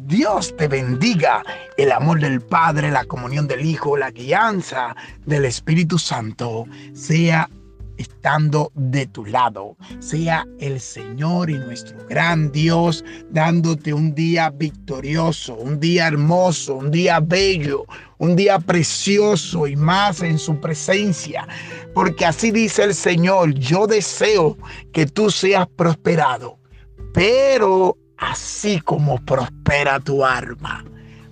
Dios te bendiga. El amor del Padre, la comunión del Hijo, la guianza del Espíritu Santo sea estando de tu lado. Sea el Señor y nuestro gran Dios dándote un día victorioso, un día hermoso, un día bello, un día precioso y más en su presencia. Porque así dice el Señor, yo deseo que tú seas prosperado, pero así como prospera tu alma.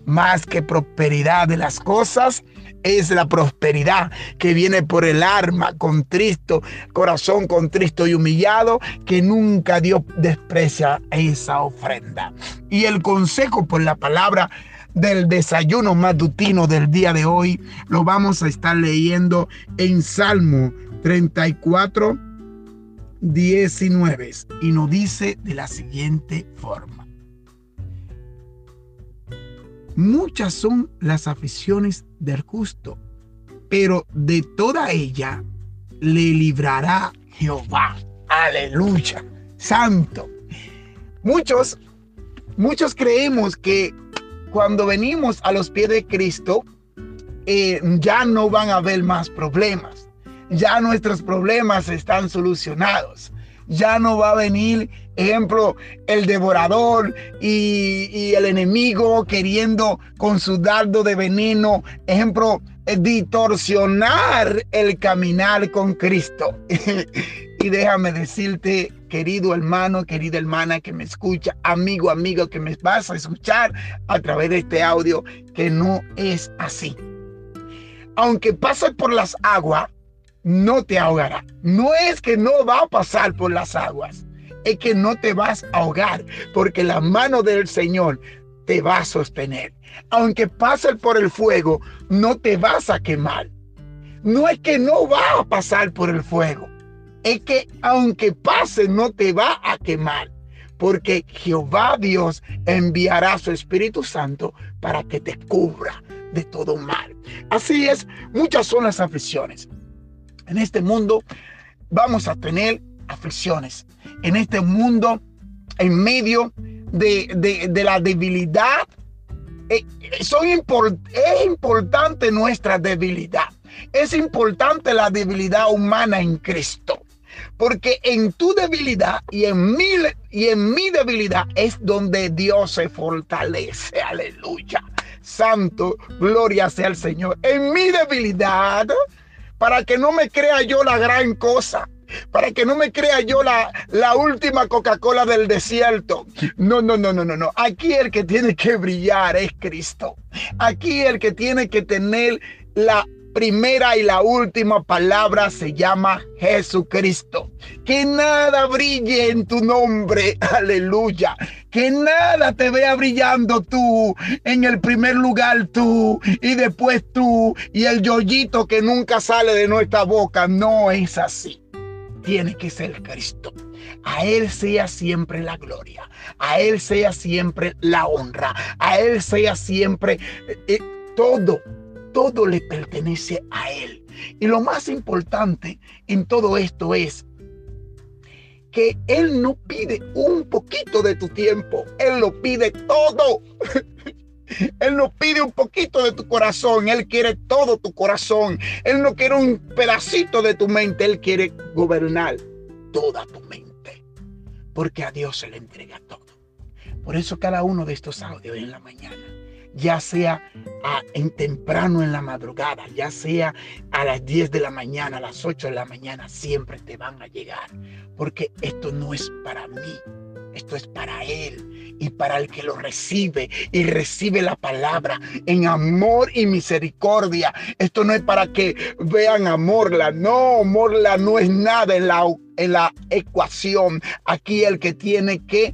Más que prosperidad de las cosas, es la prosperidad que viene por el alma contristo, corazón contristo y humillado, que nunca Dios desprecia esa ofrenda. Y el consejo por la palabra del desayuno matutino del día de hoy lo vamos a estar leyendo en Salmo 34, 19 y nos dice de la siguiente forma. Muchas son las aficiones del justo, pero de toda ella le librará Jehová. Aleluya. Santo. Muchos, muchos creemos que cuando venimos a los pies de Cristo, eh, ya no van a haber más problemas. Ya nuestros problemas están solucionados ya no va a venir, ejemplo, el devorador y, el enemigo queriendo con su dardo de veneno, ejemplo, distorsionar el caminar con Cristo. y déjame decirte, querido hermano, querida hermana que me escucha, amigo, amigo que me vas a escuchar a través de este audio, que no es así. Aunque pase por las aguas, no te ahogará. No es que no va a pasar por las aguas, es que no te vas a ahogar, porque la mano del Señor te va a sostener. Aunque pase por el fuego, no te vas a quemar. No es que no va a pasar por el fuego, es que aunque pase, no te va a quemar. Porque Jehová Dios enviará su Espíritu Santo para que te cubra de todo mal. Así es, muchas son las aflicciones. En este mundo vamos a tener aflicciones. En este mundo, en medio de, la debilidad, eh, son es importante nuestra debilidad. Es importante la debilidad humana en Cristo. Porque en tu debilidad y en mi, y en mi debilidad es donde Dios se fortalece. Aleluya. Santo, gloria sea al Señor. En mi debilidad para que no me crea yo la gran cosa para que no me crea yo la, la última Coca-Cola del desierto. No, no, no, no, no, no. Aquí el que tiene que brillar es Cristo. Aquí el que tiene que tener la primera y la última palabra se llama Jesucristo. Que nada brille en tu nombre, aleluya. Que nada te vea brillando tú, en el primer lugar tú, y después tú, y el yoyito que nunca sale de nuestra boca. No es así. Tiene que ser Cristo. A Él sea siempre la gloria, a Él sea siempre la honra, a Él sea siempre eh, todo todo le pertenece a Él. Y lo más importante en todo esto es que Él no pide un poquito de tu tiempo, Él lo pide todo. Él no pide un poquito de tu corazón, Él quiere todo tu corazón. Él no quiere un pedacito de tu mente, Él quiere gobernar toda tu mente. Porque a Dios se le entrega todo. Por eso cada uno de estos audios en la mañana ya sea en temprano en la madrugada, ya sea a las 10 de la mañana, a las 8 de la mañana, siempre te van a llegar. Porque esto no es para mí, esto es para Él y para el que lo recibe y recibe la palabra en amor y misericordia. Esto no es para que vean amorla, no, amorla no es nada en la, en la ecuación. Aquí el que tiene que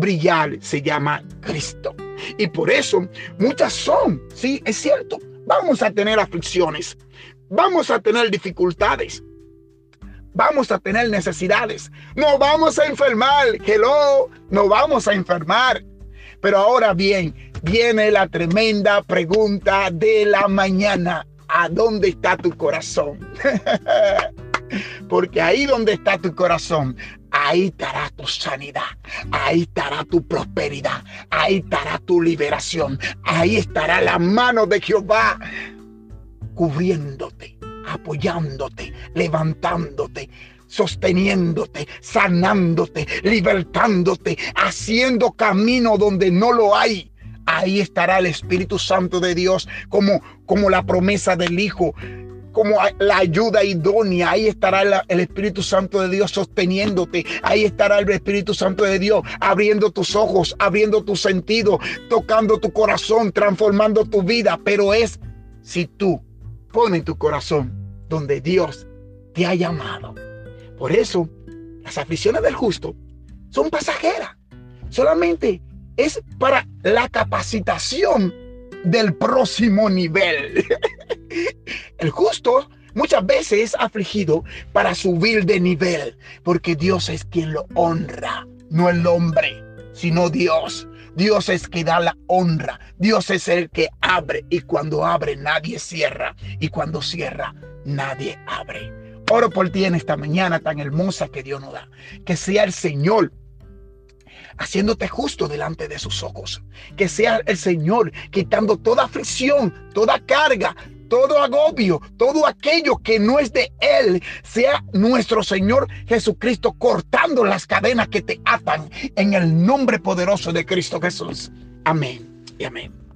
brillar se llama Cristo. Y por eso muchas son, sí, es cierto, vamos a tener aflicciones, vamos a tener dificultades, vamos a tener necesidades, no vamos a enfermar, hello, no vamos a enfermar. Pero ahora bien, viene la tremenda pregunta de la mañana. ¿A dónde está tu corazón? Porque ahí donde está tu corazón, ahí estará tu sanidad, ahí estará tu prosperidad, ahí estará tu liberación, ahí estará la mano de Jehová cubriéndote, apoyándote, levantándote, sosteniéndote, sanándote, libertándote, haciendo camino donde no lo hay. Ahí estará el Espíritu Santo de Dios como, como la promesa del Hijo como la ayuda idónea. Ahí estará el Espíritu Santo de Dios sosteniéndote. Ahí estará el Espíritu Santo de Dios abriendo tus ojos, abriendo tu sentido, tocando tu corazón, transformando tu vida. Pero es si tú pones tu corazón donde Dios te ha llamado. Por eso, las aflicciones del justo son pasajeras. Solamente es para la capacitación del próximo nivel. El justo muchas veces es afligido para subir de nivel, porque Dios es quien lo honra, no el hombre, sino Dios. Dios es quien da la honra. Dios es el que abre y cuando abre nadie cierra y cuando cierra nadie abre. Oro por ti en esta mañana tan hermosa que Dios nos da. Que sea el Señor haciéndote justo delante de sus ojos. Que sea el Señor quitando toda aflicción, toda carga, todo agobio, todo aquello que no es de Él, sea nuestro Señor Jesucristo cortando las cadenas que te atan en el nombre poderoso de Cristo Jesús. Amén y amén.